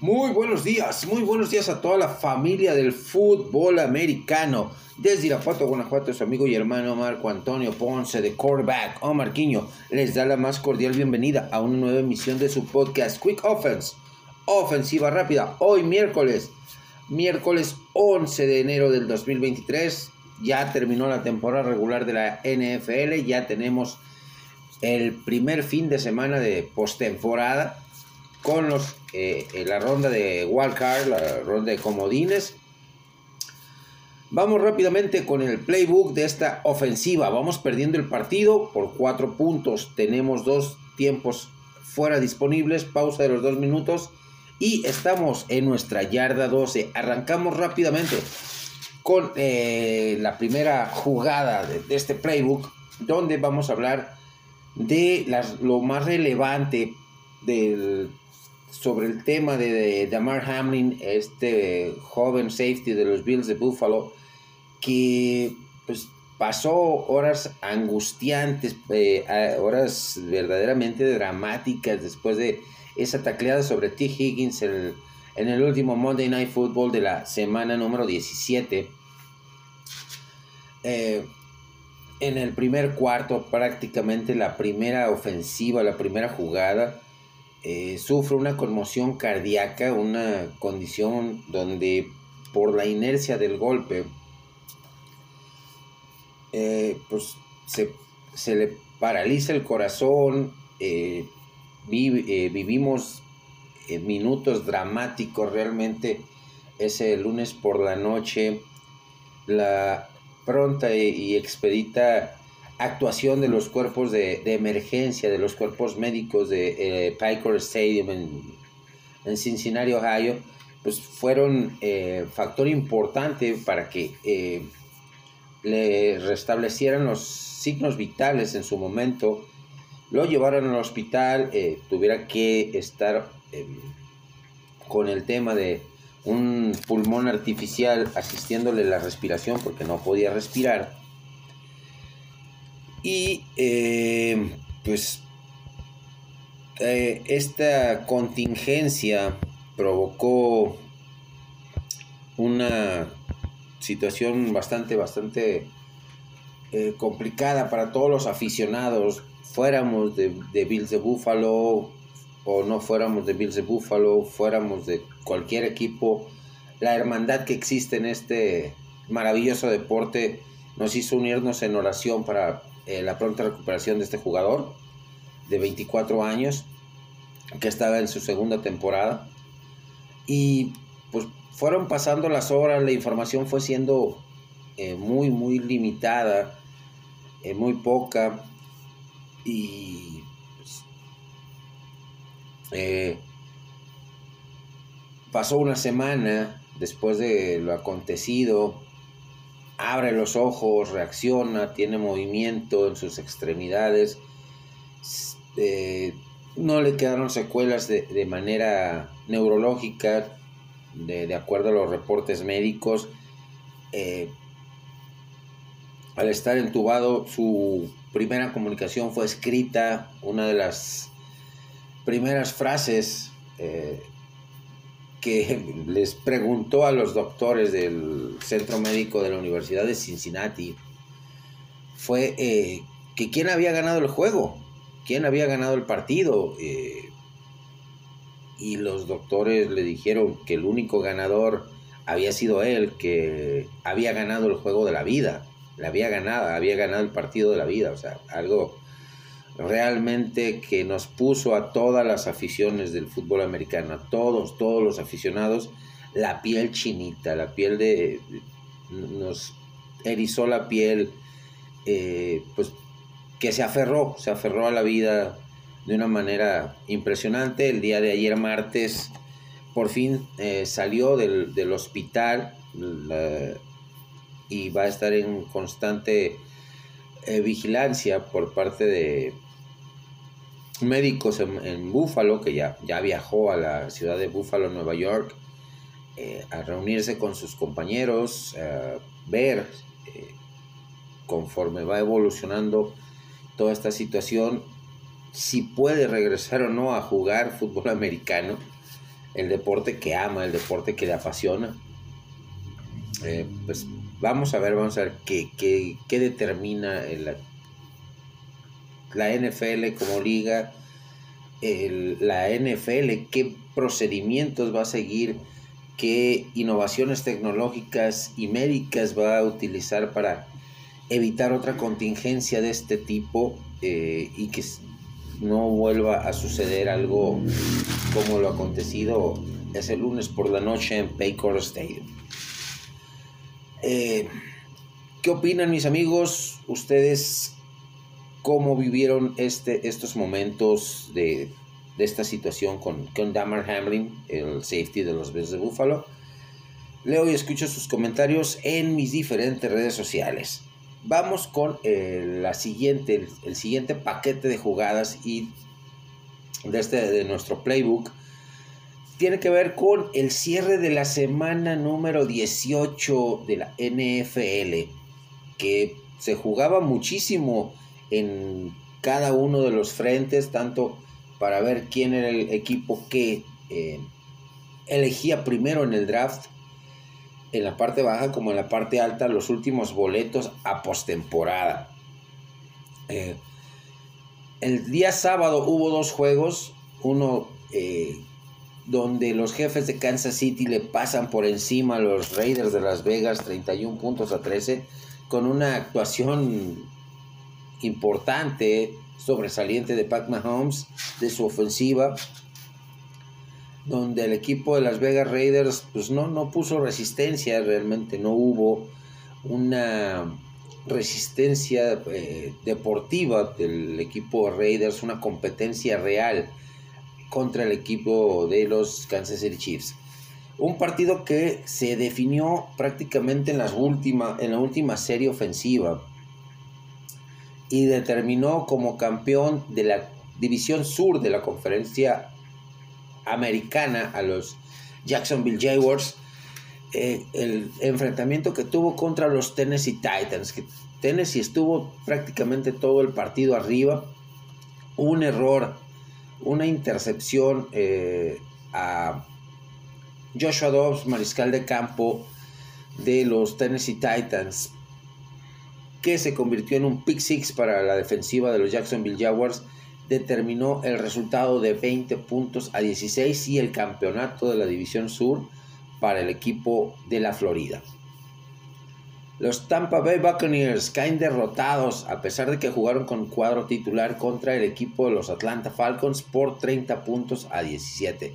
Muy buenos días, muy buenos días a toda la familia del fútbol americano. Desde Irapuato, Guanajuato, su amigo y hermano Marco Antonio Ponce de Quarterback o Marquiño les da la más cordial bienvenida a una nueva emisión de su podcast Quick Offense, ofensiva rápida. Hoy miércoles, miércoles 11 de enero del 2023, ya terminó la temporada regular de la NFL, ya tenemos el primer fin de semana de postemporada con los, eh, la ronda de wildcard, la ronda de comodines. Vamos rápidamente con el playbook de esta ofensiva. Vamos perdiendo el partido por cuatro puntos. Tenemos dos tiempos fuera disponibles, pausa de los dos minutos y estamos en nuestra yarda 12. Arrancamos rápidamente con eh, la primera jugada de, de, este playbook, donde vamos a hablar de las, lo más relevante del sobre el tema de, Damar Hamlin, este joven safety de los Bills de Buffalo, que pues, pasó horas angustiantes, eh, horas verdaderamente dramáticas después de esa tacleada sobre T. Higgins en el, último Monday Night Football de la semana número 17. Eh, en el primer cuarto, prácticamente la primera ofensiva, la primera jugada, eh, sufre una conmoción cardíaca, una condición donde por la inercia del golpe, eh, pues se, le paraliza el corazón, eh, vivimos minutos dramáticos realmente ese lunes por la noche, la pronta y expedita actuación de los cuerpos de, emergencia, de los cuerpos médicos de eh, Piker Stadium en, Cincinnati, Ohio, pues fueron eh, factor importante para que eh, le restablecieran los signos vitales en su momento, lo llevaron al hospital, tuviera que estar con el tema de un pulmón artificial asistiéndole la respiración porque no podía respirar y eh, pues eh, esta contingencia provocó una situación bastante, bastante eh, complicada para todos los aficionados, fuéramos de, de, Bills de Buffalo o no fuéramos de Bills de Buffalo, fuéramos de cualquier equipo, la hermandad que existe en este maravilloso deporte nos hizo unirnos en oración para eh, la pronta recuperación de este jugador de 24 años que estaba en su segunda temporada. Y pues fueron pasando las horas, la información fue siendo eh, muy muy limitada, eh, muy poca. Y pues, pasó una semana después de lo acontecido abre los ojos, reacciona, tiene movimiento en sus extremidades. Eh, no le quedaron secuelas de, manera neurológica, de, acuerdo a los reportes médicos. Eh, al estar entubado, su primera comunicación fue escrita, una de las primeras frases eh, les preguntó a los doctores del centro médico de la Universidad de Cincinnati fue eh, que quién había ganado el juego, quién había ganado el partido. Eh, y los doctores le dijeron que el único ganador había sido él, que había ganado el juego de la vida, le había ganado, había ganado el partido de la vida, o sea, algo realmente que nos puso a todas las aficiones del fútbol americano, a todos, todos los aficionados, la piel chinita, la piel de... nos erizó la piel, eh, pues que se aferró, se aferró a la vida de una manera impresionante. El día de ayer martes por fin eh, salió del, hospital y va a estar en constante eh, vigilancia por parte de médicos en, en Buffalo, que ya, ya viajó a la ciudad de Buffalo, Nueva York, eh, a reunirse con sus compañeros, a ver eh, conforme va evolucionando toda esta situación, si puede regresar o no a jugar fútbol americano. el deporte que ama, el deporte que le apasiona. Eh, pues vamos a ver, vamos a ver qué, qué, determina la NFL como liga, la NFL, qué procedimientos va a seguir, qué innovaciones tecnológicas y médicas va a utilizar para evitar otra contingencia de este tipo eh, y que no vuelva a suceder algo como lo acontecido ese lunes por la noche en Paycor Stadium. Eh, ¿Qué opinan mis amigos? ¿Ustedes cómo vivieron este, estos momentos de, esta situación con, con Damar Hamlin, el safety de los Bills de Buffalo? Leo y escucho sus comentarios en mis diferentes redes sociales. Vamos con eh, la siguiente, el, siguiente paquete de jugadas y de, este, de nuestro playbook. Tiene que ver con el cierre de la semana número 18 de la NFL, que se jugaba muchísimo en cada uno de los frentes, tanto para ver quién era el equipo que eh, elegía primero en el draft en la parte baja como en la parte alta los últimos boletos a postemporada. Eh, el día sábado hubo dos juegos, uno eh, donde los jefes de Kansas City le pasan por encima a los Raiders de Las Vegas 31 puntos a 13 con una actuación importante, sobresaliente de Pat Mahomes, de su ofensiva, donde el equipo de Las Vegas Raiders pues no, no puso resistencia, realmente no hubo una resistencia eh, deportiva del equipo Raiders, una competencia real contra el equipo de los Kansas City Chiefs. Un partido que se definió prácticamente en, las última, en la última serie ofensiva y determinó como campeón de la división sur de la conferencia americana a los Jacksonville Jaguars. Eh, el enfrentamiento que tuvo contra los Tennessee Titans, que Tennessee estuvo prácticamente todo el partido arriba, un error, una intercepción eh, a Joshua Dobbs, mariscal de campo de los Tennessee Titans, que se convirtió en un pick six para la defensiva de los Jacksonville Jaguars determinó el resultado de 20 puntos a 16 y el campeonato de la División Sur para el equipo de la Florida. Los Tampa Bay Buccaneers caen derrotados a pesar de que jugaron con cuadro titular contra el equipo de los Atlanta Falcons por 30 puntos a 17.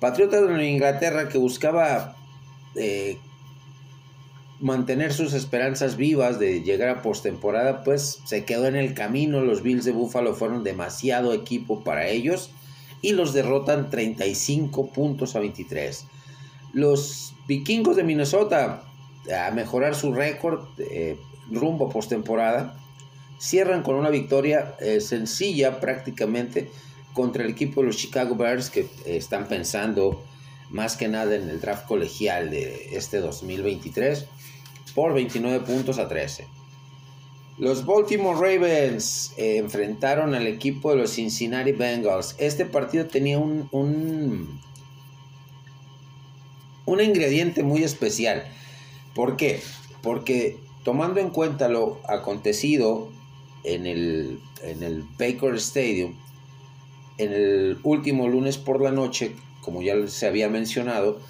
Patriotas de Inglaterra que buscaba eh, mantener sus esperanzas vivas de llegar a postemporada, pues se quedó en el camino. Los Bills de Buffalo fueron demasiado equipo para ellos y los derrotan 35 puntos a 23. Los vikingos de Minnesota, a mejorar su récord eh, rumbo a postemporada, cierran con una victoria eh, sencilla prácticamente contra el equipo de los Chicago Bears que están pensando más que nada en el draft colegial de este 2023 por 29 puntos a 13. Los Baltimore Ravens eh, enfrentaron al equipo de los Cincinnati Bengals. Este partido tenía un, un, un ingrediente muy especial. ¿Por qué? Porque tomando en cuenta lo acontecido en el, en el Baker Stadium, en el último lunes por la noche, como ya se había mencionado,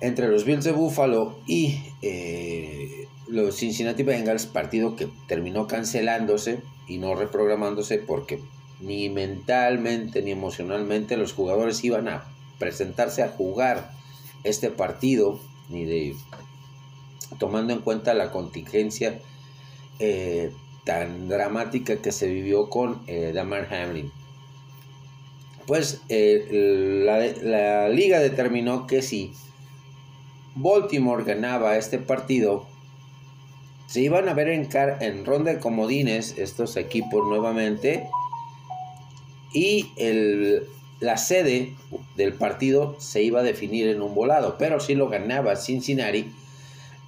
entre los Bills de Buffalo y eh, los Cincinnati Bengals, partido que terminó cancelándose y no reprogramándose porque ni mentalmente ni emocionalmente los jugadores iban a presentarse a jugar este partido, ni de tomando en cuenta la contingencia eh, tan dramática que se vivió con eh, Damar Hamlin. Pues la, la liga determinó que sí Baltimore ganaba este partido, se iban a ver en, ronda de comodines estos equipos nuevamente y la sede del partido se iba a definir en un volado, pero si lo ganaba Cincinnati,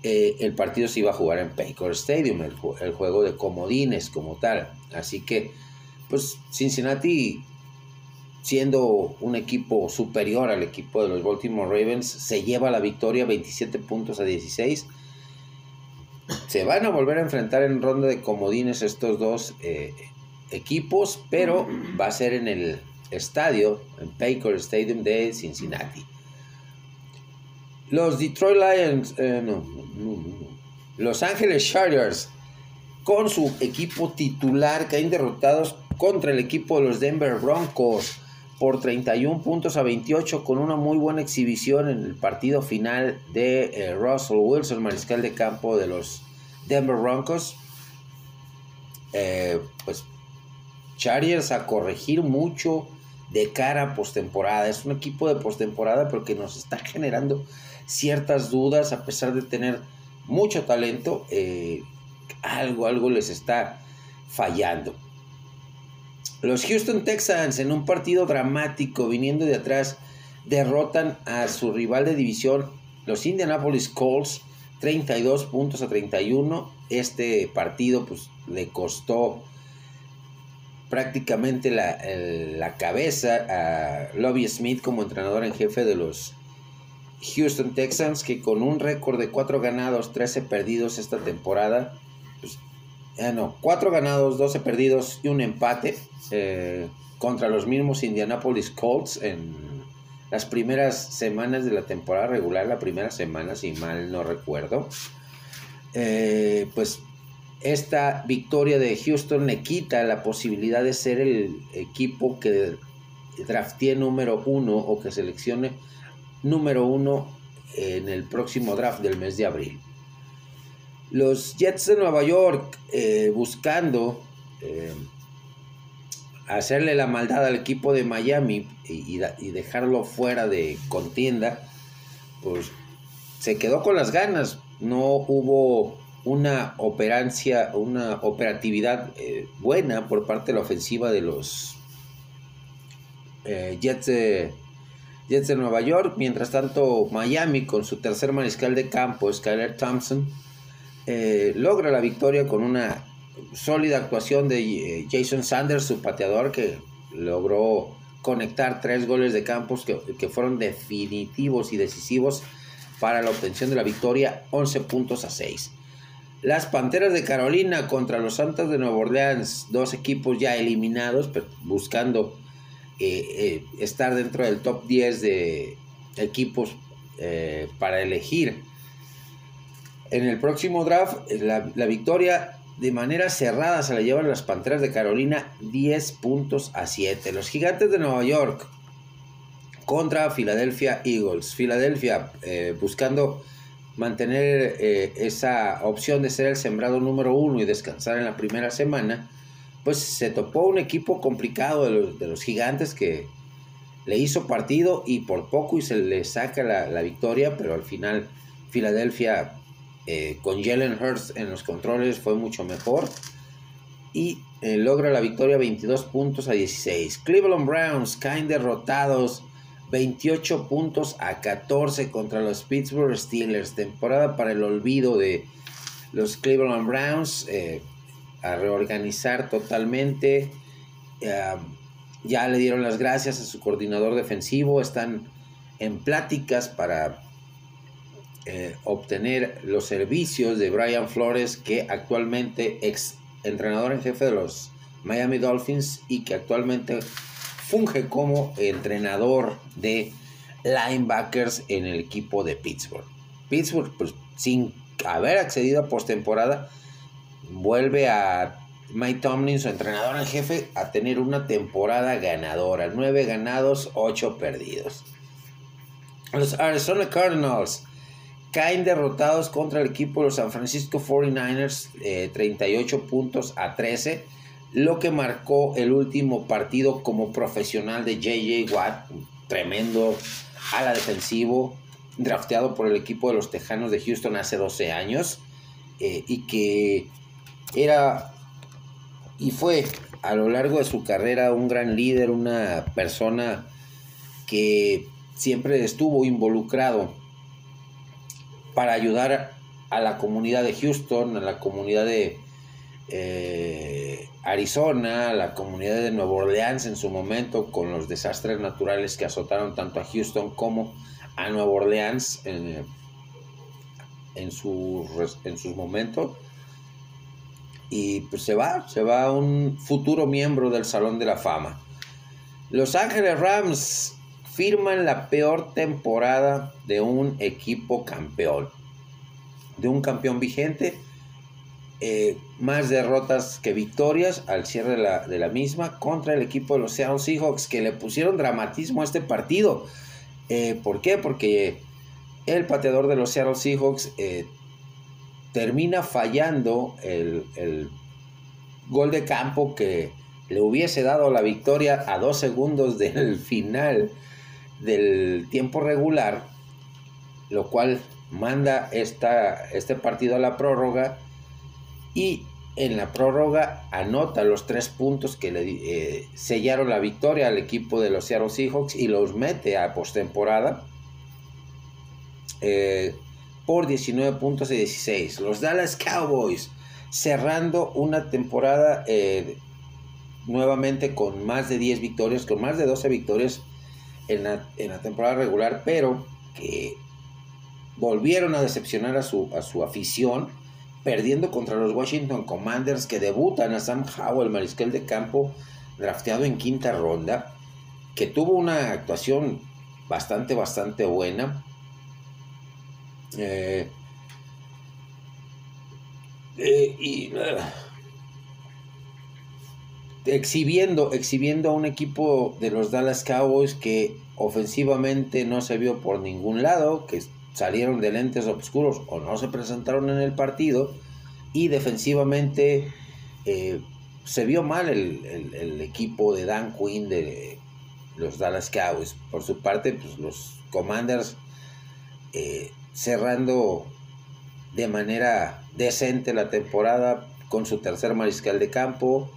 eh, el partido se iba a jugar en Paycor Stadium, el, el, juego de comodines como tal. Así que, pues Cincinnati siendo un equipo superior al equipo de los Baltimore Ravens, se lleva la victoria 27 puntos a 16. Se van a volver a enfrentar en ronda de comodines estos dos eh, equipos, pero va a ser en el estadio, en Baker Stadium de Cincinnati. Los Detroit Lions, eh, no, Los Ángeles Chargers, con su equipo titular, caen derrotados contra el equipo de los Denver Broncos por 31 puntos a 28 con una muy buena exhibición en el partido final de eh, Russell Wilson, mariscal de campo de los Denver Broncos. Eh, pues Chargers a corregir mucho de cara a postemporada. Es un equipo de postemporada, pero que nos está generando ciertas dudas a pesar de tener mucho talento. Eh, algo, algo les está fallando. Los Houston Texans en un partido dramático viniendo de atrás derrotan a su rival de división, los Indianapolis Colts, 32 puntos a 31. Este partido pues le costó prácticamente la, la cabeza a Lobby Smith como entrenador en jefe de los Houston Texans que con un récord de 4 ganados, 13 perdidos esta temporada, pues, no, 4 ganados, 12 perdidos y un empate eh, contra los mismos Indianapolis Colts en las primeras semanas de la temporada regular, la primera semana, si mal no recuerdo. Eh, pues esta victoria de Houston le quita la posibilidad de ser el equipo que draftee número uno o que seleccione número uno en el próximo draft del mes de abril. Los Jets de Nueva York eh, buscando eh, hacerle la maldad al equipo de Miami y, dejarlo fuera de contienda, pues se quedó con las ganas. No hubo una operancia, una operatividad eh, buena por parte de la ofensiva de los Jets de Jets de Nueva York. Mientras tanto, Miami, con su tercer mariscal de campo, Skyler Thompson, eh, logra la victoria con una sólida actuación de eh, Jason Sanders, su pateador, que logró conectar tres goles de campos que, que, fueron definitivos y decisivos para la obtención de la victoria, 11 puntos a 6. Las Panteras de Carolina contra los Santos de Nueva Orleans, dos equipos ya eliminados, pero buscando eh, eh, estar dentro del top 10 de equipos eh, para elegir. En el próximo draft, la, la, victoria de manera cerrada se la llevan las Panteras de Carolina 10 puntos a 7. Los Gigantes de Nueva York contra Philadelphia Eagles. Philadelphia buscando mantener esa opción de ser el sembrado número uno y descansar en la primera semana pues se topó un equipo complicado de los, gigantes que le hizo partido y por poco y se le saca la, victoria, pero al final Filadelfia eh, con Jalen Hurts en los controles fue mucho mejor y eh, logra la victoria 22 puntos a 16. Cleveland Browns caen derrotados 28 puntos a 14 contra los Pittsburgh Steelers. Temporada para el olvido de los Cleveland Browns. Eh, a reorganizar totalmente. ya le dieron las gracias a su coordinador defensivo, están en pláticas para eh, obtener los servicios de Brian Flores, que actualmente ex entrenador en jefe de los Miami Dolphins y que actualmente funge como entrenador de linebackers en el equipo de Pittsburgh. Pittsburgh, pues, sin haber accedido a postemporada, vuelve a Mike Tomlin, su entrenador en jefe, a tener una temporada ganadora. Nueve ganados, ocho perdidos. Los Arizona Cardinals caen derrotados contra el equipo de los San Francisco 49ers, 38 eh, puntos a 13, lo que marcó el último partido como profesional de JJ Watt, tremendo ala defensivo, drafteado por el equipo de los Tejanos de Houston hace 12 años, eh, y que era y fue a lo largo de su carrera un gran líder, una persona que siempre estuvo involucrado para ayudar a la comunidad de Houston, a la comunidad de eh, Arizona, la comunidad de Nueva Orleans en su momento, con los desastres naturales que azotaron tanto a Houston como a Nueva Orleans en, en, sus, en sus momentos. Y pues se va, se va un futuro miembro del Salón de la Fama. Los Ángeles Rams firman la peor temporada de un equipo campeón. De un campeón vigente eh, más derrotas que victorias al cierre de la, misma contra el equipo de los Seattle Seahawks que le pusieron dramatismo a este partido. Eh, ¿Por qué? Porque el pateador de los Seattle Seahawks eh, termina fallando el, el, gol de campo que le hubiese dado la victoria a dos segundos del final del tiempo regular, lo cual manda esta, este partido a la prórroga y en la prórroga anota los tres puntos que le eh, sellaron la victoria al equipo de los Seattle Seahawks y los mete a postemporada eh, por 19 puntos y 16. Los Dallas Cowboys cerrando una temporada eh, nuevamente con más de 10 victorias, con más de 12 victorias en la, en la temporada regular, pero que volvieron a decepcionar a su, a su afición perdiendo contra los Washington Commanders que debutan a Sam Howell, mariscal de campo, drafteado en quinta ronda, que tuvo una actuación bastante, bastante buena. Eh, eh, y eh, exhibiendo, exhibiendo a un equipo de los Dallas Cowboys que ofensivamente no se vio por ningún lado, que salieron de lentes oscuros o no se presentaron en el partido y defensivamente eh, se vio mal el, equipo de Dan Quinn de los Dallas Cowboys. Por su parte, pues los Commanders eh, cerrando de manera decente la temporada con su tercer mariscal de campo.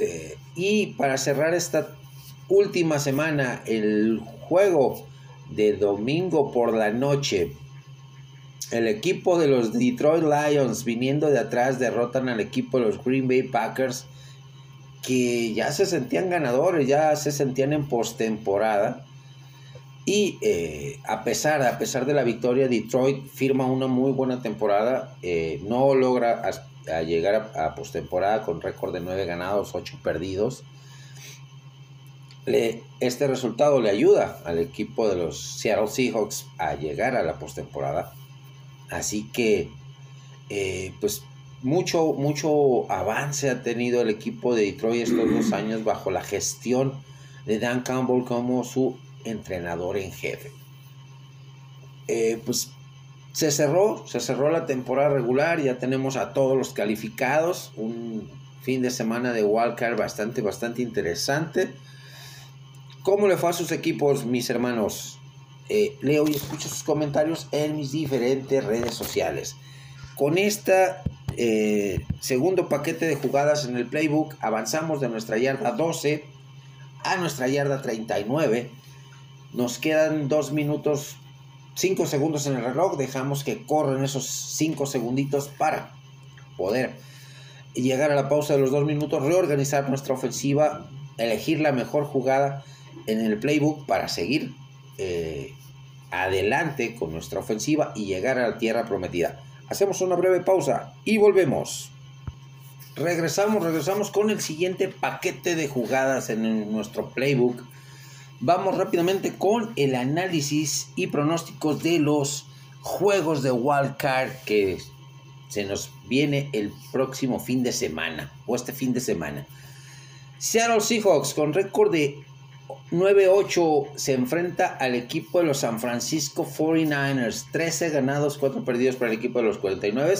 Eh, y para cerrar esta última semana, el juego de domingo por la noche. El equipo de los Detroit Lions viniendo de atrás derrotan al equipo de los Green Bay Packers que ya se sentían ganadores, ya se sentían en postemporada. Y eh, a, pesar, a pesar de la victoria, Detroit firma una muy buena temporada. Eh, no logra llegar a, a postemporada con récord de 9 ganados, 8 perdidos este resultado le ayuda al equipo de los Seattle Seahawks a llegar a la postemporada. Así que, eh, pues, mucho, mucho avance ha tenido el equipo de Detroit estos dos años bajo la gestión de Dan Campbell como su entrenador en jefe. Eh, pues se cerró, se cerró la temporada regular, ya tenemos a todos los calificados, un fin de semana de wildcard bastante, bastante interesante. ¿Cómo le fue a sus equipos, mis hermanos? Eh, leo y escucho sus comentarios en mis diferentes redes sociales. Con este segundo paquete de jugadas en el playbook, avanzamos de nuestra yarda 12 a nuestra yarda 39. Nos quedan dos minutos, cinco segundos en el reloj. Dejamos que corran esos cinco segunditos para poder llegar a la pausa de los dos minutos, reorganizar nuestra ofensiva, elegir la mejor jugada en el playbook para seguir eh, adelante con nuestra ofensiva y llegar a la tierra prometida. Hacemos una breve pausa y volvemos. Regresamos, regresamos con el siguiente paquete de jugadas en nuestro playbook. Vamos rápidamente con el análisis y pronósticos de los juegos de wildcard que se nos viene el próximo fin de semana o este fin de semana. Seattle Seahawks con récord de 9-8 se enfrenta al equipo de los San Francisco 49ers. 13 ganados, 4 perdidos para el equipo de los 49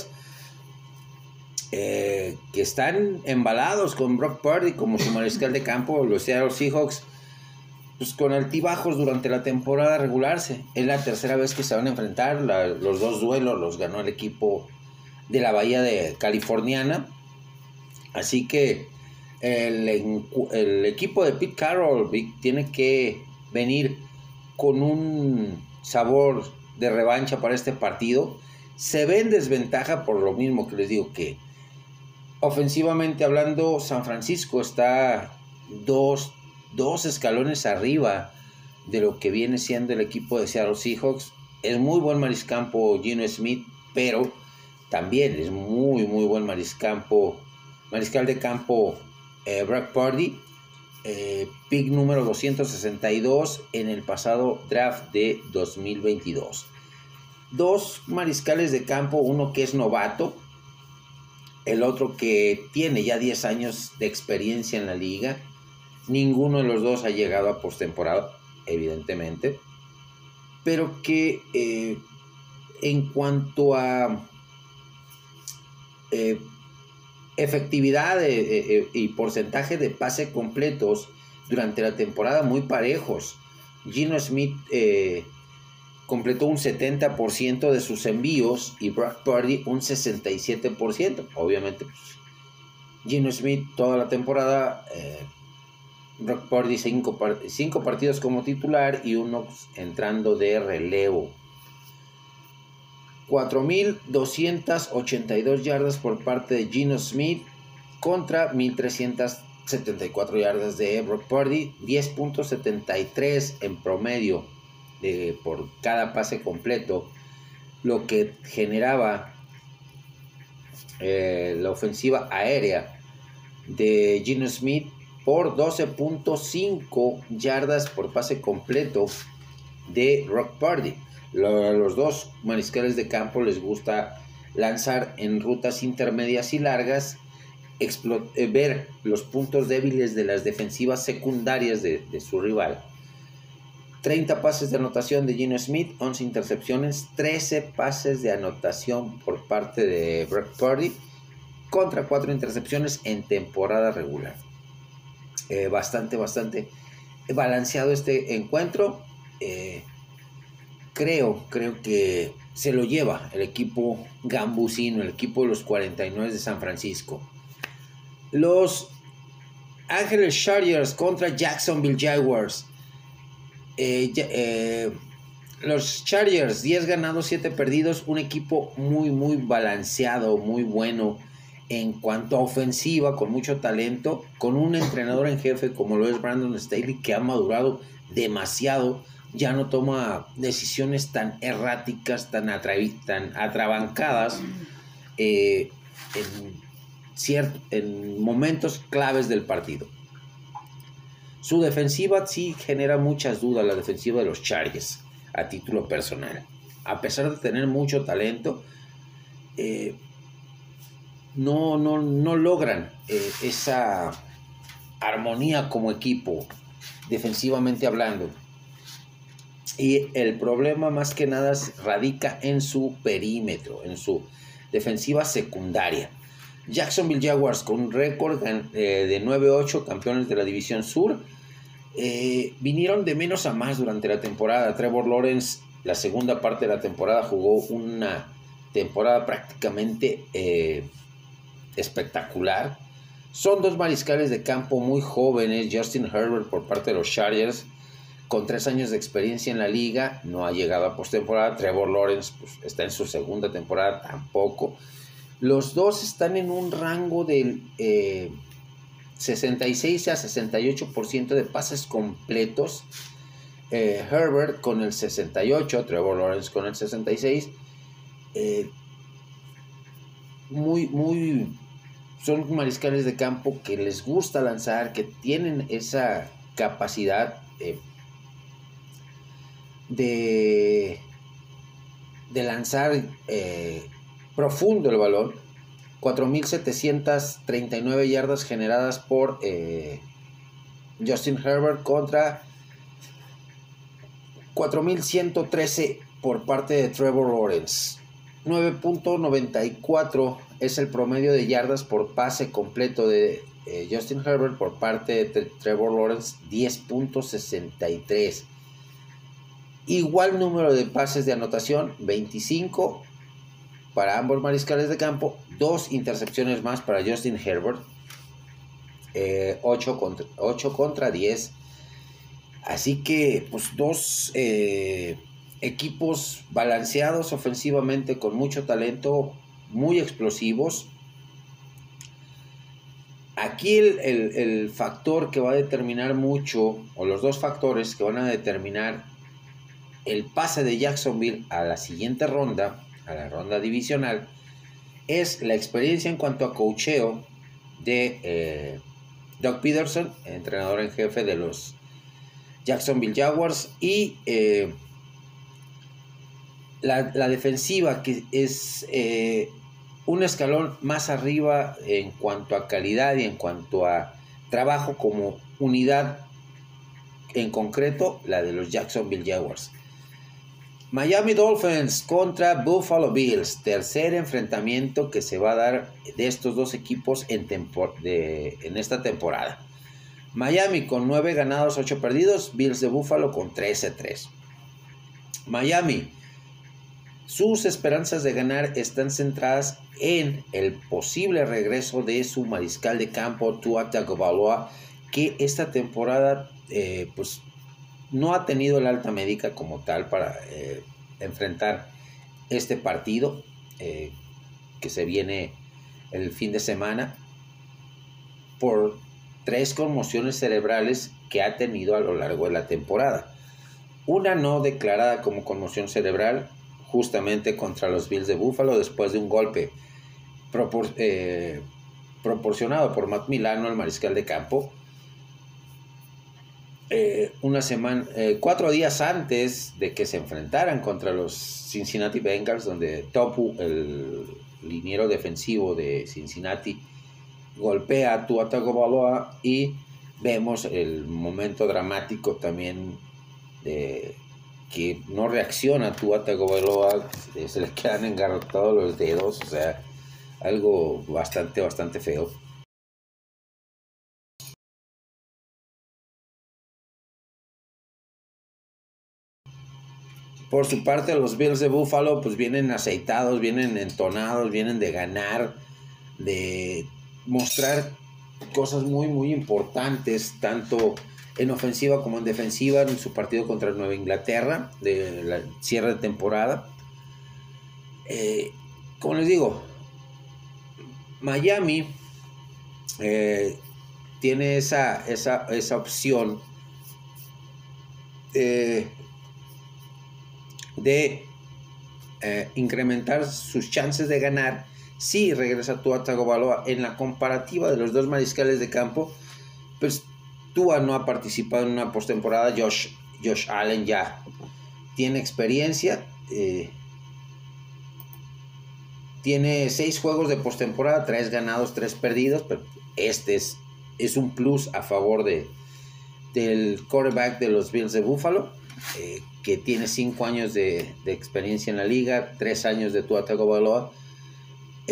eh, que están embalados con Brock Purdy como su mariscal de campo. Los Seattle Seahawks, pues con altibajos durante la temporada regular. Es la tercera vez que se van a enfrentar. los dos duelos los ganó el equipo de la Bahía de Californiana. Así que el, equipo de Pete Carroll tiene que venir con un sabor de revancha para este partido. se ve en desventaja por lo mismo que les digo que ofensivamente hablando, San Francisco está dos, dos escalones arriba de lo que viene siendo el equipo de Seattle Seahawks. Es muy buen mariscampo Gino Smith, pero también es muy, muy buen mariscampo, mariscal de campo eh, Brock Purdy, eh, pick número 262 en el pasado draft de 2022. Dos mariscales de campo, uno que es novato, el otro que tiene ya 10 años de experiencia en la liga. Ninguno de los dos ha llegado a postemporada, evidentemente, pero que eh, en cuanto a eh, efectividad eh, y porcentaje de pase completos durante la temporada muy parejos. Gino Smith completó un 70% de sus envíos y Brock Purdy un 67%. Obviamente, pues, Gino Smith toda la temporada, Purdy 5 cinco partidos como titular y uno entrando de relevo. 4.282 yardas por parte de Gino Smith contra 1.374 yardas de Brock Purdy, 10.73 en promedio de, por cada pase completo, lo que generaba eh, la ofensiva aérea de Gino Smith por 12.5 yardas por pase completo de Brock Purdy los dos mariscales de campo les gusta lanzar en rutas intermedias y largas, eh, ver los puntos débiles de las defensivas secundarias de, su rival. 30 pases de anotación de Gino Smith, 11 intercepciones, 13 pases de anotación por parte de Brock Purdy contra 4 intercepciones en temporada regular. Eh, bastante, bastante balanceado este encuentro. Eh, creo, creo que se lo lleva el equipo gambusino, el equipo de los 49 de San Francisco. Los Ángeles Chargers contra Jacksonville Jaguars. Eh, los Chargers, 10 ganados, 7 perdidos. Un equipo muy, muy balanceado, muy bueno en cuanto a ofensiva, con mucho talento, con un entrenador en jefe como lo es Brandon Staley, que ha madurado demasiado ya no toma decisiones tan erráticas, tan, tan atrabancadas eh, en, en momentos claves del partido. Su defensiva sí genera muchas dudas, la defensiva de los Chargers, a título personal. A pesar de tener mucho talento, eh, no, no, logran eh, esa armonía como equipo, defensivamente hablando. Y el problema más que nada radica en su perímetro, en su defensiva secundaria. Jacksonville Jaguars con un récord eh, de 9-8, campeones de la División Sur, eh, vinieron de menos a más durante la temporada. Trevor Lawrence, la segunda parte de la temporada, jugó una temporada prácticamente espectacular. Son dos mariscales de campo muy jóvenes, Justin Herbert por parte de los Chargers con tres años de experiencia en la liga, no ha llegado a postemporada. Trevor Lawrence pues, está en su segunda temporada, tampoco. Los dos están en un rango del 66 eh, a 68% de pases completos. Eh, Herbert con el 68, Trevor Lawrence con el 66. Eh, muy, muy. Son mariscales de campo que les gusta lanzar, que tienen esa capacidad de, de lanzar eh, profundo el balón. 4.739 yardas generadas por eh, Justin Herbert contra 4.113 por parte de Trevor Lawrence. 9.94 es el promedio de yardas por pase completo de eh, Justin Herbert por parte de Trevor Lawrence. 10.63. Igual número de pases de anotación, 25 para ambos mariscales de campo, dos intercepciones más para Justin Herbert, 8, eh, contra, 8 contra 10. Así que, pues dos eh, equipos balanceados ofensivamente con mucho talento, muy explosivos. Aquí el, factor que va a determinar mucho, o los dos factores que van a determinar el pase de Jacksonville a la siguiente ronda, a la ronda divisional, es la experiencia en cuanto a cocheo de eh, Doug Peterson, entrenador en jefe de los Jacksonville Jaguars, y eh, la, defensiva, que es eh, un escalón más arriba en cuanto a calidad y en cuanto a trabajo como unidad, en concreto la de los Jacksonville Jaguars. Miami Dolphins contra Buffalo Bills, tercer enfrentamiento que se va a dar de estos dos equipos en, en esta temporada. Miami con 9 ganados, 8 perdidos, Bills de Buffalo con 13-3. Miami, sus esperanzas de ganar están centradas en el posible regreso de su mariscal de campo, Tua Tagovailoa, que esta temporada eh, pues no ha tenido el alta médica como tal para eh, enfrentar este partido eh, que se viene el fin de semana por tres conmociones cerebrales que ha tenido a lo largo de la temporada. Una no declarada como conmoción cerebral, justamente contra los Bills de Buffalo después de un golpe eh, proporcionado por Matt Milano, el mariscal de campo, eh, una semana, eh, cuatro días antes de que se enfrentaran contra los Cincinnati Bengals, donde Topu, el liniero defensivo de Cincinnati, golpea a Tua Tagovailoa y vemos el momento dramático también de que no reacciona Tua Tagovailoa, se le quedan engarrotados los dedos, o sea, algo bastante, bastante feo. Por su parte, los Bills de Buffalo pues vienen aceitados, vienen entonados, vienen de ganar, de mostrar cosas muy, muy importantes, tanto en ofensiva como en defensiva, en su partido contra Nueva Inglaterra, de la cierre de temporada. Eh, como les digo, Miami eh, tiene esa, esa, esa opción eh, de incrementar sus chances de ganar si regresa Tua Tagovailoa en la comparativa de los dos mariscales de campo pues Tua no ha participado en una postemporada Josh, Josh Allen ya tiene experiencia eh, tiene seis juegos de postemporada tres ganados tres perdidos pero este es, es un plus a favor de del quarterback de los Bills de Buffalo eh, que tiene 5 años de, experiencia en la liga, 3 años de Tua Tagovailoa.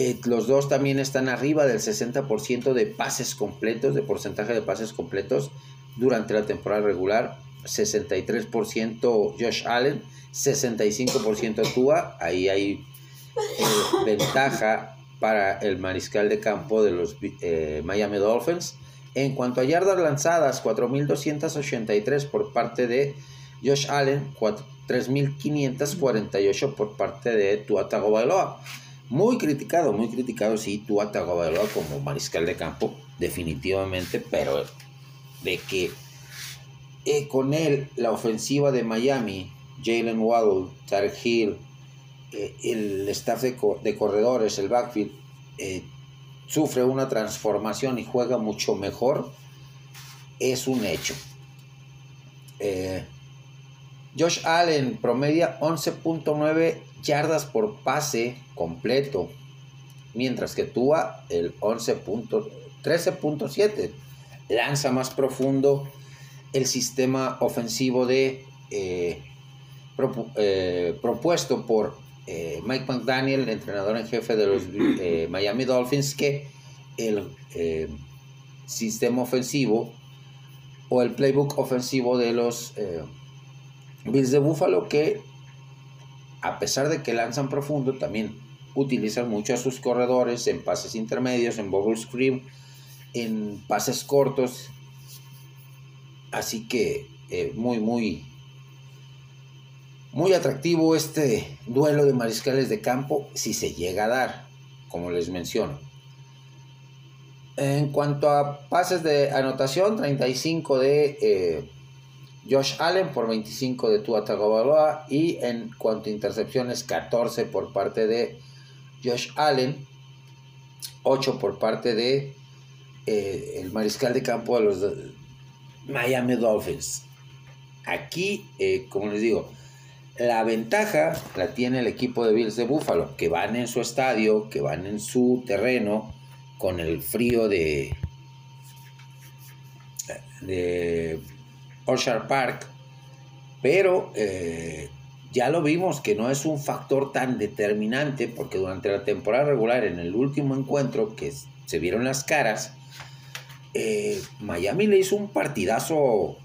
Eh, los dos también están arriba del 60% de pases completos, de porcentaje de pases completos durante la temporada regular. 63% Josh Allen, 65% Tua. Ahí hay eh, ventaja para el mariscal de campo de los Miami Dolphins. En cuanto a yardas lanzadas, 4.283 por parte de Josh Allen, 3.548 por parte de Tua Tagovailoa. Muy criticado, muy criticado, sí, Tua Tagovailoa como mariscal de campo, definitivamente, pero de que eh, con él la ofensiva de Miami, Jalen Waddle, Tarek Hill, eh, el staff de, corredores, el backfield, eh, sufre una transformación y juega mucho mejor, es un hecho. Josh Allen promedia 11.9 yardas por pase completo, mientras que Tua el 13.7 lanza más profundo el sistema ofensivo de eh, eh, propuesto por eh, Mike McDaniel, entrenador en jefe de los Miami Dolphins, que el sistema ofensivo o el playbook ofensivo de los Bills de Buffalo que, a pesar de que lanzan profundo, también utilizan mucho a sus corredores en pases intermedios, en bubble screen, en pases cortos. Así que eh, muy, muy, Muy atractivo este duelo de mariscales de campo si se llega a dar, como les menciono. En cuanto a pases de anotación, 35 de eh, Josh Allen por 25 de Tua Tagovailoa y en cuanto a intercepciones, 14 por parte de Josh Allen, 8 por parte de eh, el mariscal de campo de los Miami Dolphins. Aquí, eh, como les digo, la ventaja la tiene el equipo de Bills de Buffalo, que van en su estadio, que van en su terreno, con el frío de, de Orchard Park, pero eh, ya lo vimos que no es un factor tan determinante, porque durante la temporada regular, en el último encuentro que se vieron las caras, eh, Miami le hizo un partidazo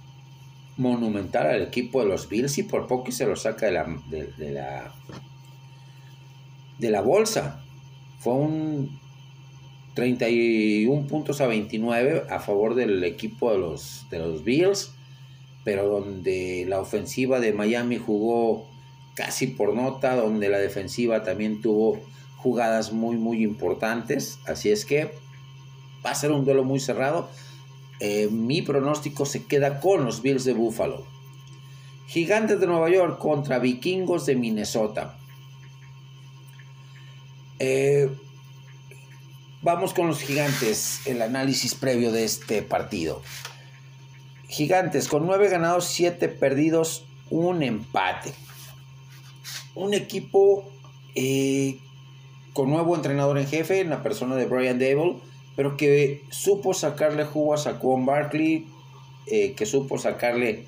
monumental al equipo de los Bills y por poco se lo saca de la, de, la, de la bolsa. Fue un 31 puntos a 29 a favor del equipo de los, de los Bills, pero donde la ofensiva de Miami jugó casi por nota, donde la defensiva también tuvo jugadas muy muy importantes. Así es que va a ser un duelo muy cerrado. Eh, mi pronóstico se queda con los Bills de Buffalo. Gigantes de Nueva York contra Vikingos de Minnesota. Eh, vamos con los gigantes, el análisis previo de este partido. Gigantes con 9 ganados, 7 perdidos, un empate. Un equipo eh, con nuevo entrenador en jefe, en la persona de Brian Dable pero que supo sacarle jugo a Saquon Barkley, eh, que supo sacarle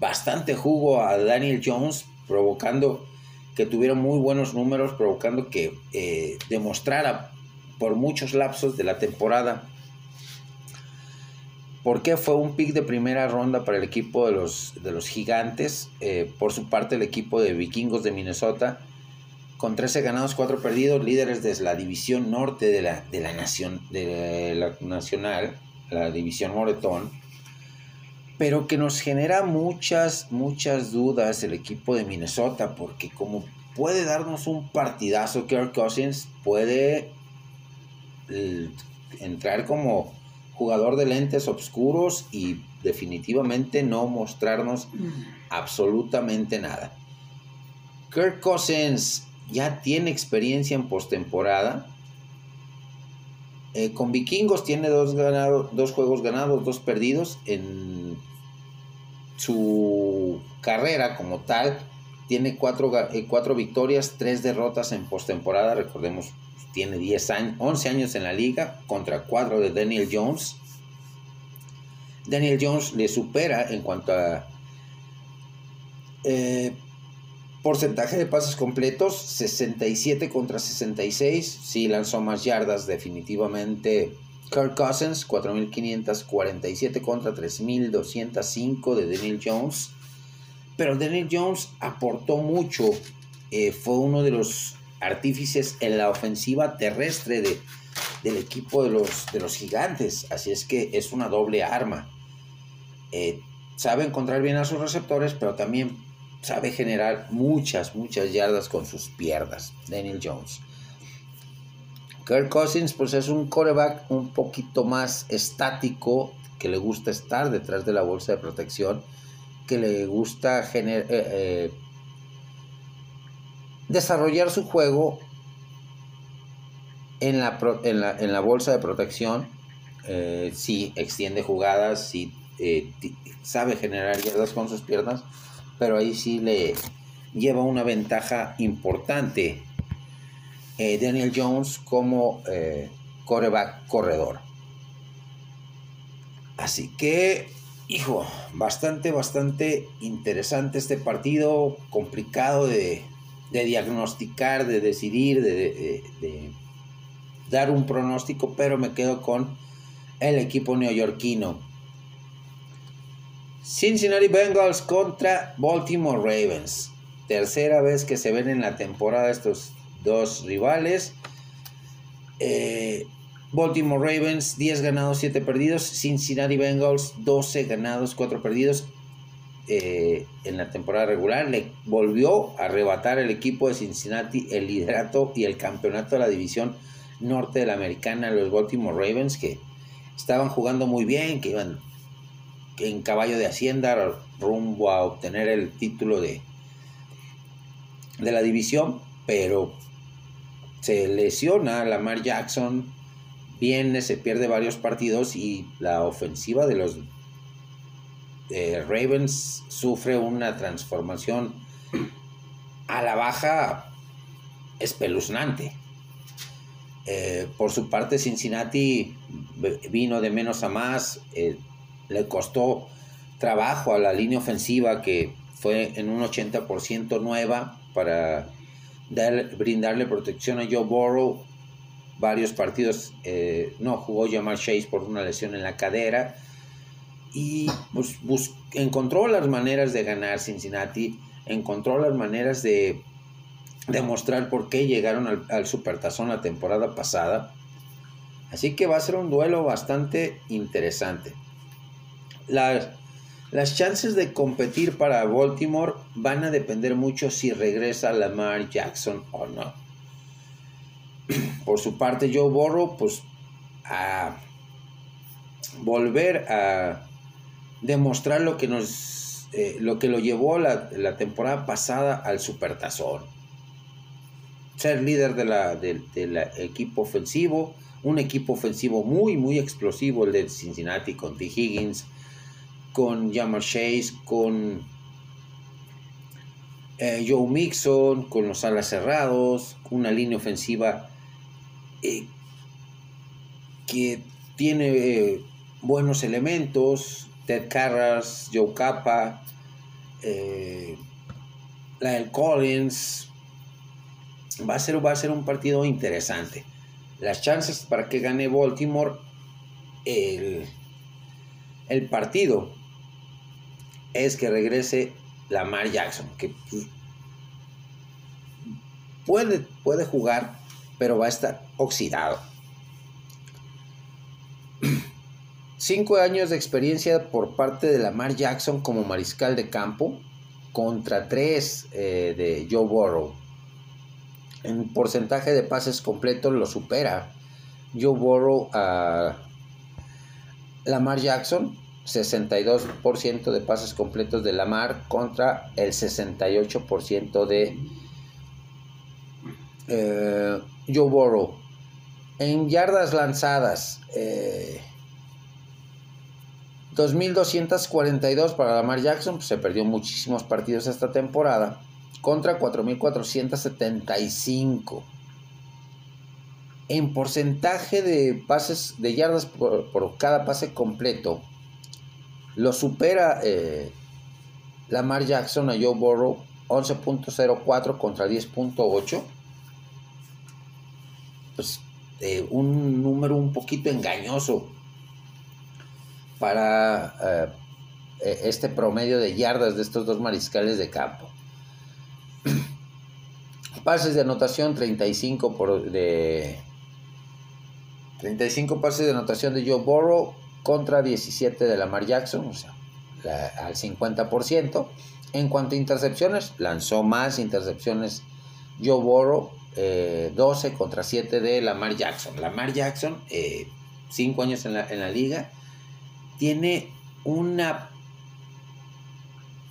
bastante jugo a Daniel Jones, provocando que tuviera muy buenos números, provocando que eh, demostrara por muchos lapsos de la temporada por qué fue un pick de primera ronda para el equipo de los, de los gigantes. Eh, por su parte, el equipo de vikingos de Minnesota con 13 ganados, 4 perdidos, líderes de la división norte de la, de la, nación, de la nacional, la división Moretón, pero que nos genera muchas, muchas dudas el equipo de Minnesota, porque como puede darnos un partidazo, Kirk Cousins puede eh, entrar como jugador de lentes oscuros y definitivamente no mostrarnos mm. absolutamente nada. Kirk Cousins ya tiene experiencia en postemporada. Eh, con Vikingos tiene dos, dos juegos ganados, dos perdidos. En su carrera como tal, tiene cuatro, eh, cuatro victorias, tres derrotas en postemporada. Recordemos, tiene 10 años, 11 años en la liga contra cuatro de Daniel Jones. Daniel Jones le supera en cuanto a eh, Porcentaje de pases completos, 67 contra 66. Sí lanzó más yardas definitivamente. Kirk Cousins, 4.547 contra 3.205 de Daniel Jones. Pero Daniel Jones aportó mucho. Eh, fue uno de los artífices en la ofensiva terrestre de, del equipo de los, de los gigantes. Así es que es una doble arma. Eh, sabe encontrar bien a sus receptores, pero también sabe generar muchas, muchas yardas con sus piernas. Daniel Jones. Kirk Cousins, pues es un coreback un poquito más estático, que le gusta estar detrás de la bolsa de protección, que le gusta eh, eh, desarrollar su juego en la, en la, bolsa de protección. Eh, sí, extiende jugadas, sí, sabe generar yardas con sus piernas, pero ahí sí le lleva una ventaja importante eh, Daniel Jones como eh, coreback corredor. Así que, hijo, bastante, bastante interesante este partido, complicado de, diagnosticar, de decidir, de, de, dar un pronóstico, pero me quedo con el equipo neoyorquino. Cincinnati Bengals contra Baltimore Ravens. Tercera vez que se ven en la temporada estos dos rivales. Eh, Baltimore Ravens 10 ganados, 7 perdidos. Cincinnati Bengals 12 ganados, 4 perdidos. Eh, en la temporada regular. Le volvió a arrebatar el equipo de Cincinnati el liderato y el campeonato de la división norte de la americana, los Baltimore Ravens, que estaban jugando muy bien, que iban en caballo de hacienda rumbo a obtener el título de, de la división, pero se lesiona Lamar Jackson, viene, se pierde varios partidos y la ofensiva de los eh, Ravens sufre una transformación a la baja espeluznante. Eh, por su parte, Cincinnati vino de menos a más, eh, le costó trabajo a la línea ofensiva que fue en un 80% nueva para brindarle protección a Joe Burrow. Varios partidos no jugó Jamal Chase por una lesión en la cadera y pues, encontró las maneras de ganar Cincinnati, encontró las maneras de demostrar por qué llegaron al, al Supertazón la temporada pasada. Así que va a ser un duelo bastante interesante. Las, las chances de competir para Baltimore van a depender mucho si regresa Lamar Jackson o no. Por su parte, Joe Burrow, pues a volver a demostrar lo que nos eh, lo que lo llevó la, temporada pasada al supertazón ser líder de la, del equipo ofensivo un equipo ofensivo muy muy explosivo el de Cincinnati con T. Higgins con Jamar Chase con eh, Joe Mixon con los alas cerrados una línea ofensiva eh, que tiene buenos elementos Ted Carras, Joe Capa, eh, Lyle Collins. Va a, ser, va a ser un partido interesante. Las chances para que gane Baltimore el, el partido es que regrese Lamar Jackson, que puede, puede jugar, pero va a estar oxidado. Cinco años de experiencia por parte de Lamar Jackson como mariscal de campo contra tres eh, de Joe Burrow. En porcentaje de pases completos lo supera Joe Burrow a Lamar Jackson, 62% de pases completos de Lamar contra el 68% de eh, Joe Burrow. En yardas lanzadas, eh, 2.242 para Lamar Jackson, pues se perdió muchísimos partidos esta temporada, contra 4.475. En porcentaje de pases, de yardas por, cada pase completo, lo supera eh, Lamar Jackson a Joe Burrow 11.04 contra 10.8. Pues eh, un número un poquito engañoso para eh, e, este promedio de yardas de estos dos mariscales de campo. Pases de anotación 35 por de 35 pases de anotación de Joe Burrow contra 17 de Lamar Jackson, o sea, al 50%. En cuanto a intercepciones, lanzó más intercepciones Joe Burrow, 12 eh, contra 7 de Lamar Jackson. Lamar Jackson, 5 eh, años en la, en la liga, tiene una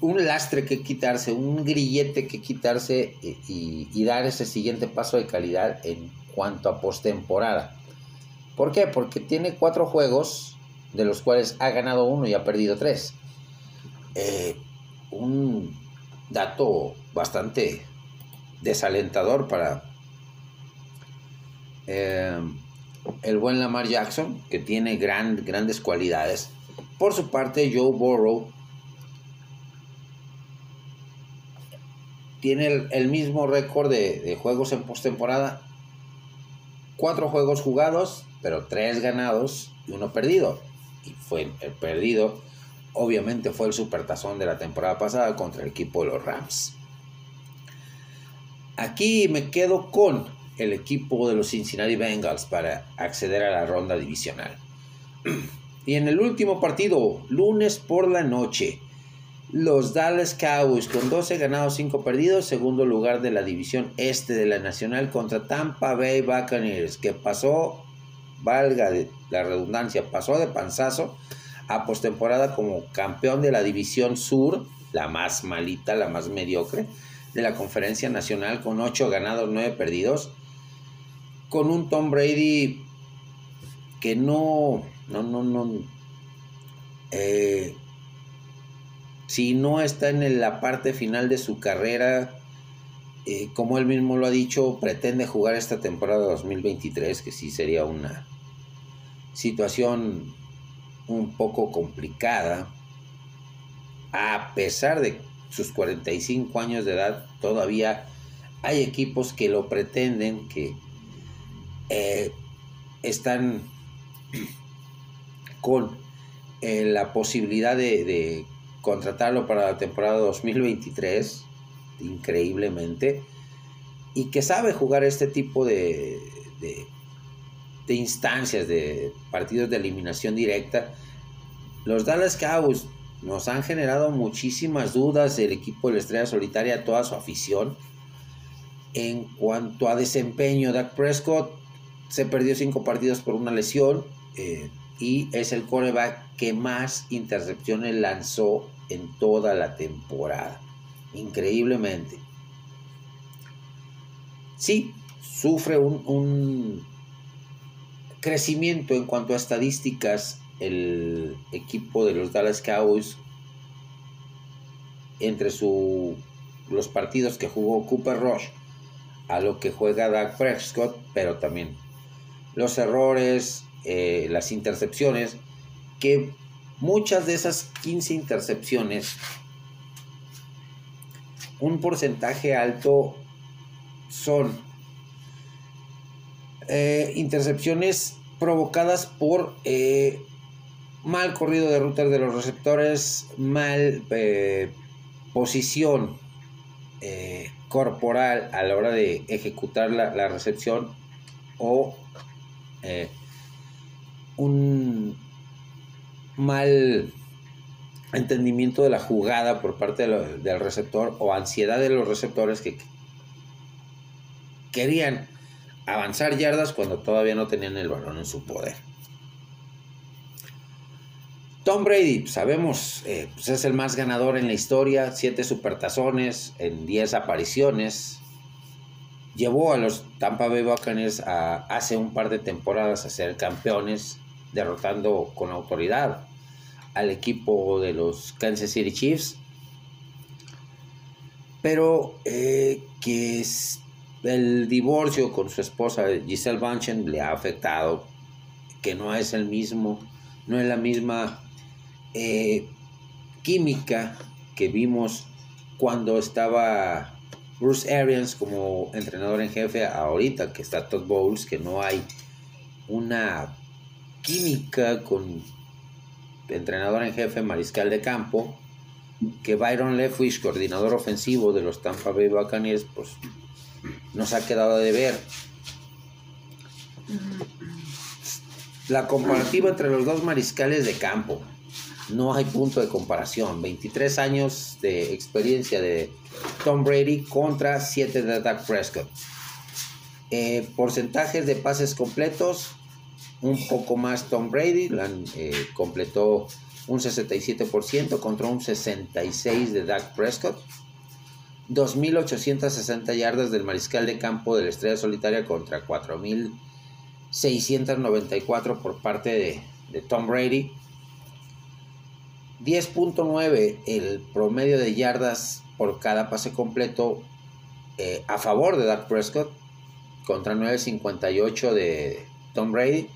un lastre que quitarse, un grillete que quitarse y, dar ese siguiente paso de calidad en cuanto a postemporada. ¿Por qué? Porque tiene cuatro juegos, de los cuales ha ganado uno y ha perdido tres. Eh, un dato bastante desalentador para eh, el buen Lamar Jackson, que tiene grandes cualidades. Por su parte, Joe Burrow tiene el, mismo récord de, juegos en postemporada. Cuatro juegos jugados, pero tres ganados y uno perdido. Y fue el perdido, obviamente fue el supertazón de la temporada pasada contra el equipo de los Rams. Aquí me quedo con el equipo de los Cincinnati Bengals para acceder a la ronda divisional. Y en el último partido, lunes por la noche, Los Dallas Cowboys con 12 ganados, 5 perdidos, segundo lugar de la división este de la Nacional contra Tampa Bay Buccaneers, que pasó, valga la redundancia, pasó de panzazo a postemporada como campeón de la división sur, la más malita, la más mediocre, de la conferencia nacional con 8 ganados, 9 perdidos, con un Tom Brady que no, no, no, no, eh, si no está en la parte final de su carrera, eh, como él mismo lo ha dicho, pretende jugar esta temporada 2023, que sí sería una situación un poco complicada, a pesar de sus 45 años de edad, todavía hay equipos que lo pretenden, que eh, están con eh, la posibilidad de, contratarlo para la temporada 2023, increíblemente, y que sabe jugar este tipo de, de, instancias, de partidos de eliminación directa. Los Dallas Cowboys nos han generado muchísimas dudas del equipo de la Estrella Solitaria, toda su afición. En cuanto a desempeño, Dak Prescott se perdió cinco partidos por una lesión eh, y es el coreback que más intercepciones lanzó en toda la temporada. Increíblemente. Sí, sufre un, un crecimiento en cuanto a estadísticas el equipo de los Dallas Cowboys entre su, los partidos que jugó Cooper Rush a lo que juega Dak Prescott, pero también los errores, eh, las intercepciones, que muchas de esas 15 intercepciones, un porcentaje alto son eh, intercepciones provocadas por eh, mal corrido de rutas de los receptores, mal posición corporal a la hora de ejecutar la, la recepción o eh, un mal entendimiento de la jugada por parte del receptor o ansiedad de los receptores que querían avanzar yardas cuando todavía no tenían el balón en su poder. Tom Brady, sabemos, eh, pues es el más ganador en la historia, siete supertazones en 10 apariciones, llevó a los Tampa Bay Buccaneers a, hace un par de temporadas a ser campeones, derrotando con autoridad al equipo de los Kansas City Chiefs. Pero eh, que el divorcio con su esposa Giselle Bunchen le ha afectado, que no es el mismo, no es la misma eh, química que vimos cuando estaba Bruce Arians como entrenador en jefe ahorita que está Todd Bowles, que no hay una química con entrenador en jefe mariscal de campo, que Byron Leftwich, coordinador ofensivo de los Tampa Bay Buccaneers, pues nos ha quedado de ver. La comparativa entre los dos mariscales de campo, no hay punto de comparación. 23 años de experiencia de Tom Brady contra 7 de Dak Prescott. Eh, porcentajes de pases completos, un poco más Tom Brady, eh, completó un 67% contra un 66% de Dak Prescott. 2.860 yardas del mariscal de campo de la estrella solitaria contra 4.694 por parte de, de Tom Brady. 10.9 el promedio de yardas por cada pase completo eh, a favor de Dak Prescott contra 9.58 de Tom Brady.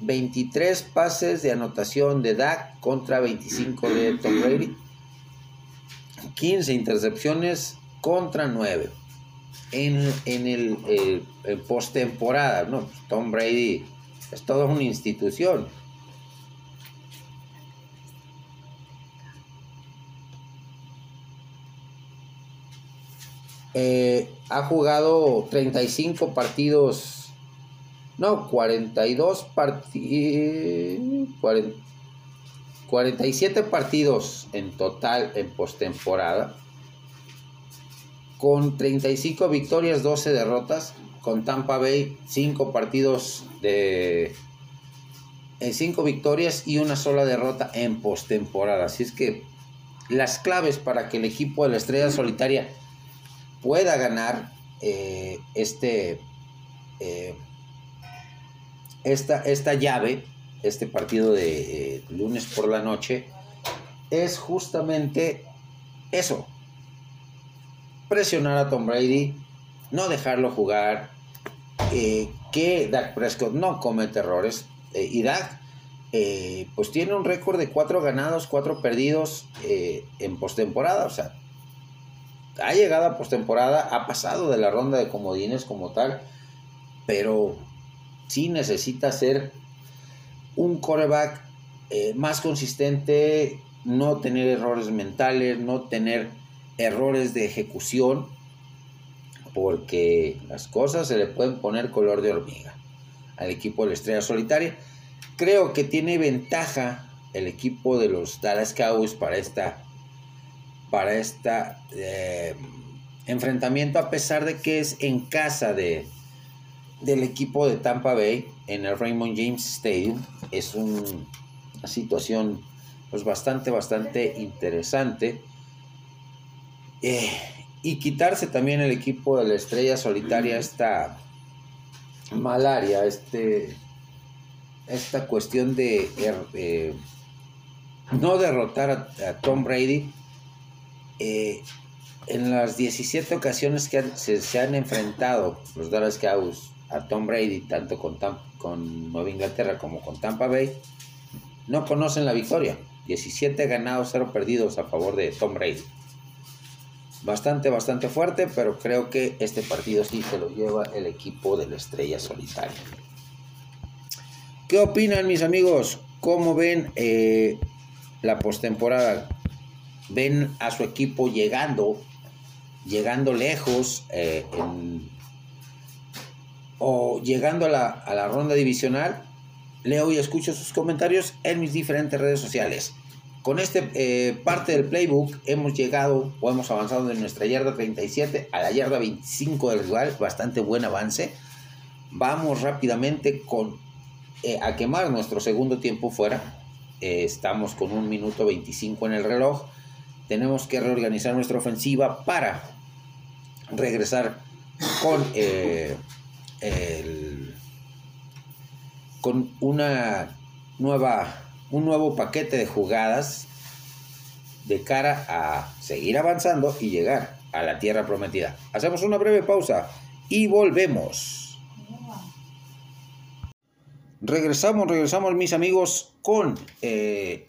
23 pases de anotación de Dak contra 25 de Tom Brady. 15 intercepciones contra 9. En, en el, el postemporada, ¿no? Tom Brady es toda una institución. Eh, ha jugado 35 partidos, no, 42 partidos, 47 partidos en total en postemporada, con 35 victorias, 12 derrotas, con Tampa Bay 5 partidos de 5 victorias y una sola derrota en postemporada. Así es que las claves para que el equipo de la Estrella Solitaria pueda ganar eh, este, eh, esta, esta llave, este partido de eh, lunes por la noche, es justamente eso. Presionar a Tom Brady, no dejarlo jugar, que Dak Prescott no comete errores. y Dak pues tiene un récord de cuatro ganados, cuatro perdidos en postemporada. O sea, ha llegado a postemporada, ha pasado de la ronda de comodines como tal, pero sí necesita ser un coreback eh, más consistente, no tener errores mentales, no tener errores de ejecución, porque las cosas se le pueden poner color de hormiga al equipo de la Estrella Solitaria. Creo que tiene ventaja el equipo de los Dallas Cowboys para esta para este enfrentamiento a pesar de que es en casa de, del equipo de Tampa Bay en el Raymond James Stadium. Es una situación pues bastante, bastante interesante. Eh, y quitarse también el equipo de la estrella solitaria esta malaria, este, esta cuestión de eh, no derrotar a Tom Brady eh, en las 17 ocasiones que se, han enfrentado los Dallas Cowboys a Tom Brady, tanto con, con Nueva Inglaterra como con Tampa Bay, no conocen la victoria. 17 ganados, 0 perdidos a favor de Tom Brady. Bastante, bastante fuerte, pero creo que este partido sí se lo lleva el equipo de la estrella solitaria. ¿Qué opinan mis amigos? ¿Cómo ven eh, la postemporada? Ven a su equipo llegando, llegando lejos eh, o llegando a la, ronda divisional, leo y escucho sus comentarios en mis diferentes redes sociales. Con este eh, parte del playbook hemos llegado o hemos avanzado de nuestra yarda 37 a la yarda 25 del rival, bastante buen avance. Vamos rápidamente con, eh, a quemar nuestro segundo tiempo fuera. estamos con un minuto 25 en el reloj tenemos que reorganizar nuestra ofensiva para regresar con, eh, con una nueva, un nuevo paquete de jugadas de cara a seguir avanzando y llegar a la tierra prometida. Hacemos una breve pausa y volvemos. Regresamos, regresamos mis amigos con eh,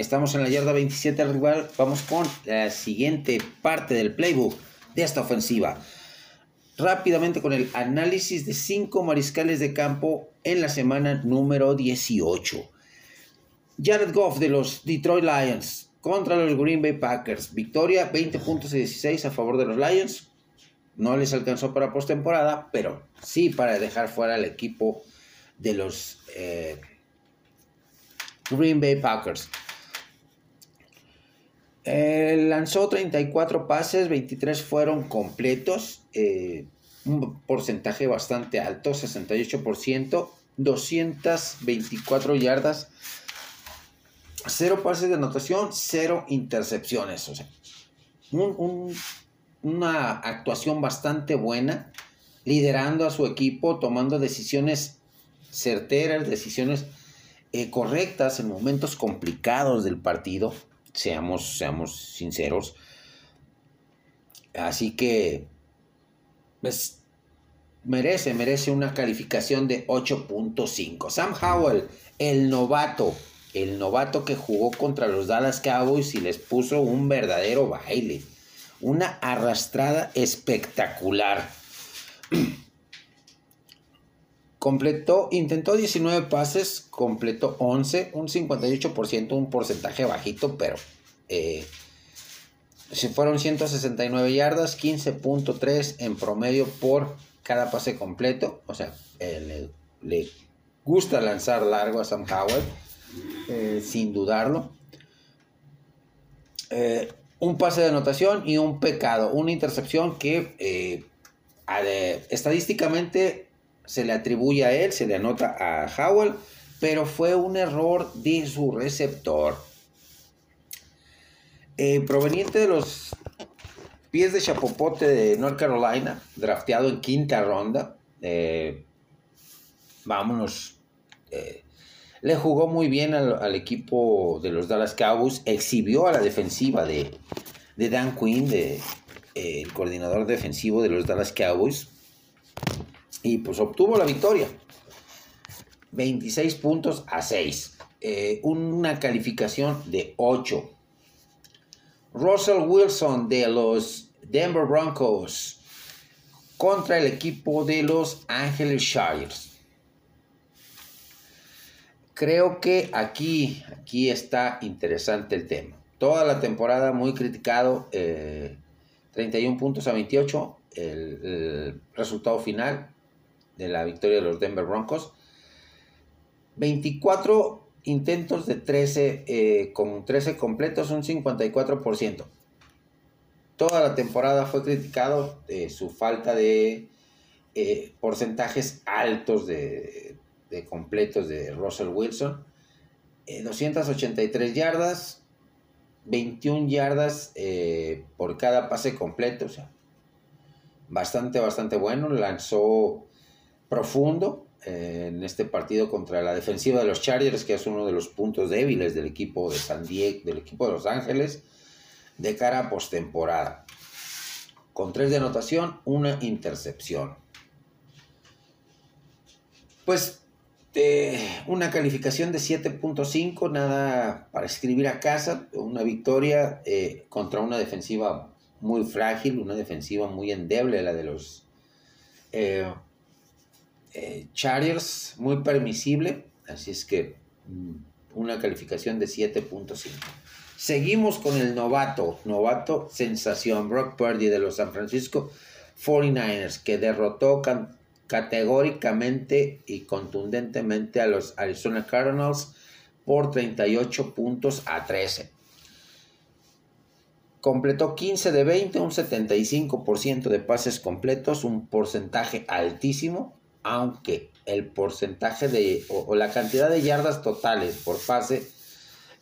Estamos en la yarda 27 al rival. Vamos con la siguiente parte del playbook de esta ofensiva. Rápidamente con el análisis de cinco mariscales de campo en la semana número 18. Jared Goff de los Detroit Lions contra los Green Bay Packers. Victoria 20 puntos y 16 a favor de los Lions. No les alcanzó para postemporada, pero sí para dejar fuera al equipo de los eh, Green Bay Packers. Eh, lanzó 34 pases, 23 fueron completos, eh, un porcentaje bastante alto, 68%, 224 yardas, 0 pases de anotación, 0 intercepciones. O sea, una actuación bastante buena, liderando a su equipo, tomando decisiones certeras, decisiones eh, correctas en momentos complicados del partido seamos, seamos sinceros. Así que, pues, merece, merece una calificación de 8.5. Sam Howell, el novato, el novato que jugó contra los Dallas Cowboys y les puso un verdadero baile. Una arrastrada espectacular. Completó, intentó 19 pases, completó 11, un 58%, un porcentaje bajito, pero eh, se fueron 169 yardas, 15.3 en promedio por cada pase completo. O sea, le, gusta lanzar largo a Sam Howell, eh, sin dudarlo. Eh, un pase de anotación y un pecado, una intercepción que eh, estadísticamente se le atribuye a él, se le anota a Howell, pero fue un error de su receptor. Eh, proveniente de los pies de Chapopote de North Carolina, drafteado en quinta ronda. Eh, vámonos. Eh, le jugó muy bien al, equipo de los Dallas Cowboys, exhibió a la defensiva de, Dan Quinn, de, el coordinador defensivo de los Dallas Cowboys, y pues obtuvo la victoria. 26 puntos a 6. una calificación de 8. Russell Wilson de los Denver Broncos contra el equipo de los Angeles Chargers. Creo que aquí, aquí está interesante el tema. Toda la temporada muy criticado, 31 eh, puntos a 28, el, resultado final de la victoria de los Denver Broncos. 24 intentos de 13, eh, con 13 completos, un 54%. Toda la temporada fue criticado eh, su falta de eh, porcentajes altos de, completos de Russell Wilson. 283 yardas, 21 yardas por cada pase completo. O sea, bastante, bastante bueno. Lanzó profundo, en este partido contra la defensiva de los Chargers, que es uno de los puntos débiles del equipo de San Diego, del equipo de Los Ángeles, de cara a postemporada. Con tres de anotación, una intercepción. Pues una calificación de 7.5, nada para escribir a casa, una victoria eh, contra una defensiva muy frágil, una defensiva muy endeble, la de los eh, eh, Chargers muy permisible, así es que mm, una calificación de 7.5. Seguimos con el novato, novato sensación, Brock Purdy de los San Francisco 49ers, que derrotó categóricamente y contundentemente a los Arizona Cardinals por 38 puntos a 13. Completó 15 de 20, un 75% de pases completos, un porcentaje altísimo aunque el porcentaje de o, la cantidad de yardas totales por pase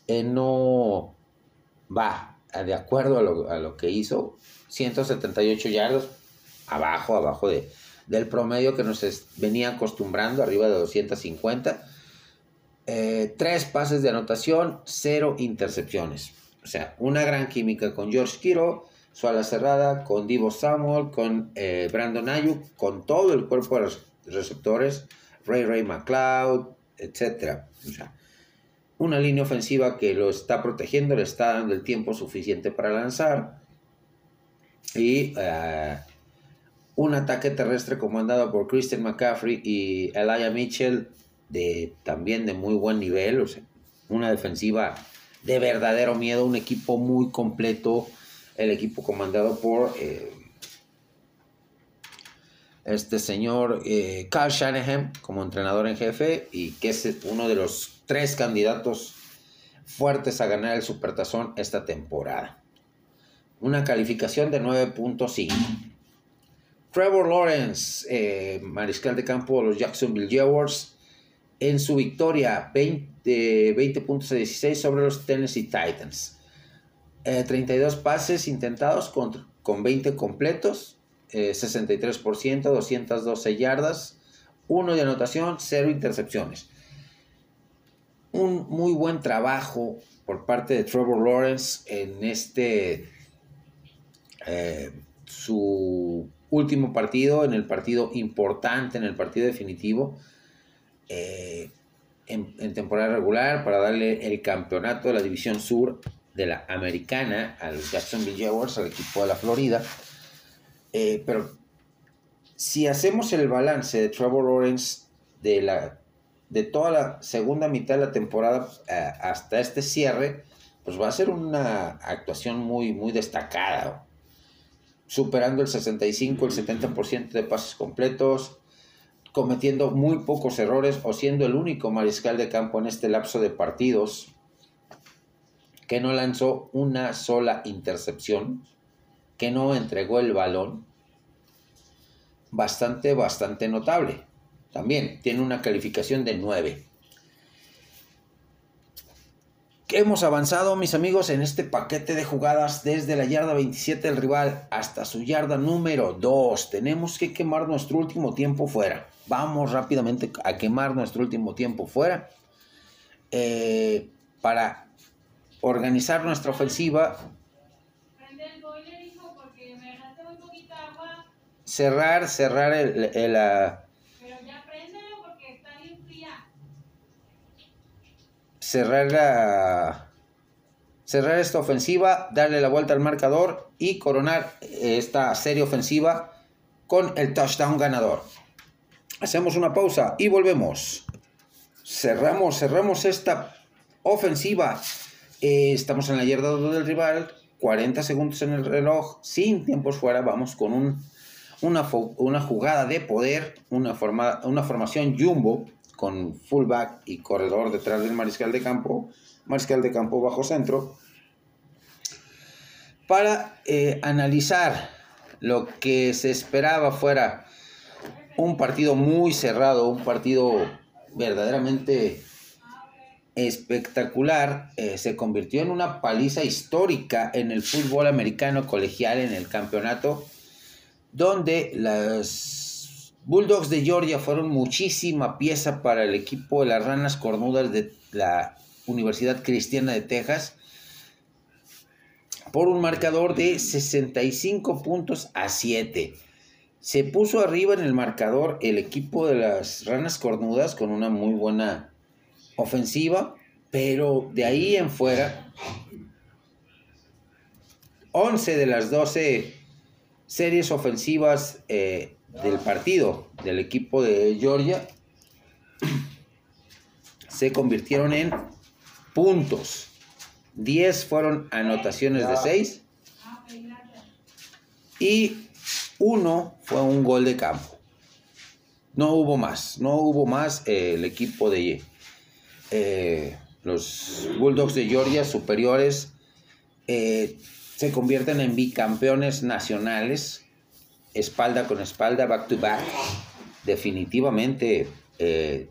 eh, no va de acuerdo a lo, que hizo 178 yardas abajo abajo de, del promedio que nos venía acostumbrando arriba de 250 eh, tres pases de anotación cero intercepciones. O sea una gran química con George Kiro su ala cerrada con Divo Samuel con eh, Brandon Ayuk con todo el cuerpo de los receptores, Ray Ray McLeod, etc. Una línea ofensiva que lo está protegiendo, le está dando el tiempo suficiente para lanzar. Y eh, un ataque terrestre comandado por Christian McCaffrey y Elijah Mitchell, de, también de muy buen nivel. Una defensiva de verdadero miedo, un equipo muy completo. El equipo comandado por eh, este señor eh, Carl Shanahan como entrenador en jefe y que es uno de los tres candidatos fuertes a ganar el Supertazón esta temporada. Una calificación de 9.5. Trevor Lawrence, eh, mariscal de campo de los Jacksonville Jaguars, en su victoria 20, 20 puntos a 16 sobre los Tennessee Titans. 32 eh, pases intentados con, con 20 completos, 63%, eh, 212 yardas, 1 de anotación, 0 intercepciones. Un muy buen trabajo por parte de Trevor Lawrence en este eh, su último partido, en el partido importante, en el partido definitivo, eh, en, en, temporada regular, para darle el campeonato de la División Sur de la Americana a los Jacksonville Jaguars, al equipo de la Florida. Eh, pero si hacemos el balance de Trevor Lawrence de, la, de toda la segunda mitad de la temporada eh, hasta este cierre, pues va a ser una actuación muy, muy destacada, superando el 65, el 70% de pases completos, cometiendo muy pocos errores o siendo el único mariscal de campo en este lapso de partidos que no lanzó una sola intercepción, que no entregó el balón. Bastante, bastante notable. También tiene una calificación de 9. Hemos avanzado, mis amigos, en este paquete de jugadas desde la yarda 27 del rival hasta su yarda número 2. Tenemos que quemar nuestro último tiempo fuera. Vamos rápidamente a quemar nuestro último tiempo fuera eh, para organizar nuestra ofensiva. Cerrar, cerrar el, el, cerrar, cerrar esta ofensiva, darle la vuelta al marcador y coronar esta serie ofensiva con el touchdown ganador. Hacemos una pausa y volvemos. Cerramos, cerramos esta ofensiva. Eh, estamos en la yarda del rival, 40 segundos en el reloj, sin tiempos fuera. Vamos con un, una, una, jugada de poder, una, forma, una formación jumbo con fullback y corredor detrás del mariscal de campo, mariscal de campo bajo centro, para eh, analizar lo que se esperaba fuera un partido muy cerrado, un partido verdaderamente espectacular, eh, se convirtió en una paliza histórica en el fútbol americano colegial en el campeonato, donde las Bulldogs de Georgia fueron muchísima pieza para el equipo de las Ranas Cornudas de la Universidad Cristiana de Texas por un marcador de 65 puntos a 7. Se puso arriba en el marcador el equipo de las Ranas Cornudas con una muy buena ofensiva, pero de ahí en fuera, 11 de las 12 series ofensivas eh, del partido del equipo de Georgia se convirtieron en puntos. 10 fueron anotaciones de 6 y uno fue un gol de campo. No hubo más, no hubo más. Eh, el equipo de eh, los Bulldogs de Georgia superiores eh, se convierten en bicampeones nacionales espalda con espalda, back to back. Definitivamente eh,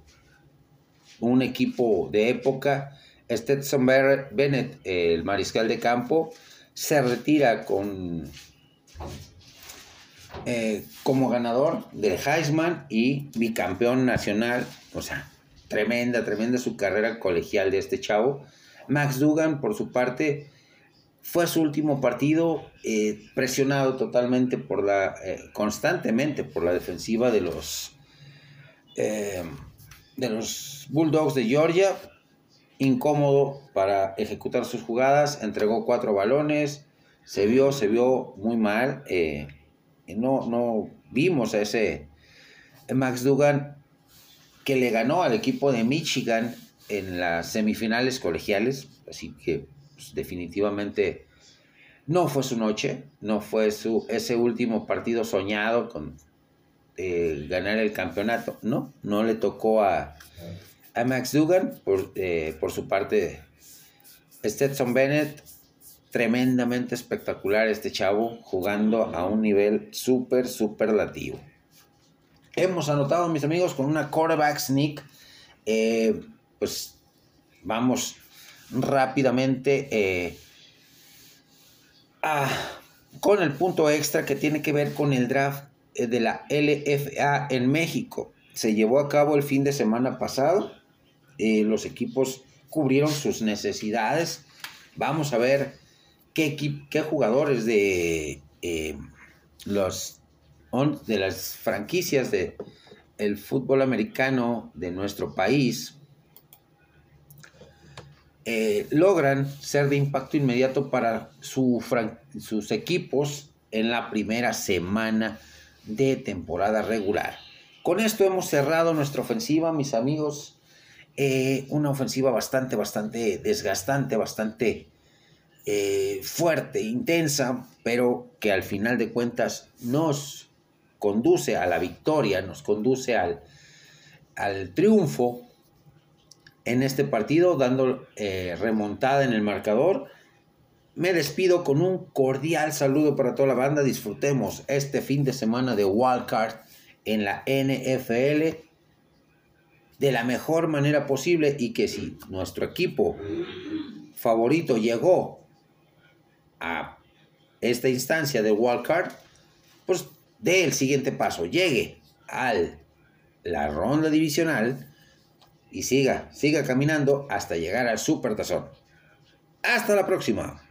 un equipo de época. Stetson Bennett, el mariscal de campo, se retira con eh, como ganador del Heisman y bicampeón nacional. O sea, tremenda, tremenda su carrera colegial de este chavo. Max Dugan, por su parte, fue su último partido eh, presionado totalmente por la, eh, constantemente por la defensiva de los, eh, de los Bulldogs de Georgia. Incómodo para ejecutar sus jugadas, entregó cuatro balones, se vio, se vio muy mal. no, no vimos a ese Max Dugan que le ganó al equipo de Michigan en las semifinales colegiales, así que pues, definitivamente no fue su noche, no fue su, ese último partido soñado con eh, ganar el campeonato, no, no le tocó a, a Max Dugan por, eh, por su parte. Stetson Bennett, tremendamente espectacular este chavo, jugando a un nivel súper, superlativo. Hemos anotado, mis amigos, con una quarterback sneak. Eh, pues vamos rápidamente eh, con el punto extra que tiene que ver con el draft eh, de la LFA en México. Se llevó a cabo el fin de semana pasado. Eh, los equipos cubrieron sus necesidades. Vamos a ver qué, qué jugadores de, los, de las franquicias de el fútbol americano de nuestro país eh, logran ser de impacto inmediato para sus equipos en la primera semana de temporada regular. Con esto hemos cerrado nuestra ofensiva, mis amigos. Eh, una ofensiva bastante, bastante desgastante, bastante eh, fuerte, intensa, pero que al final de cuentas nos conduce a la victoria, nos conduce al, al triunfo en este partido, dando eh, remontada en el marcador. Me despido con un cordial saludo para toda la banda. Disfrutemos este fin de semana de Wildcard en la NFL de la mejor manera posible y que si nuestro equipo favorito llegó a esta instancia de wildcard, pues dé el siguiente paso, llegue a la ronda divisional y siga, siga caminando hasta llegar al Super Tazón. Hasta la próxima.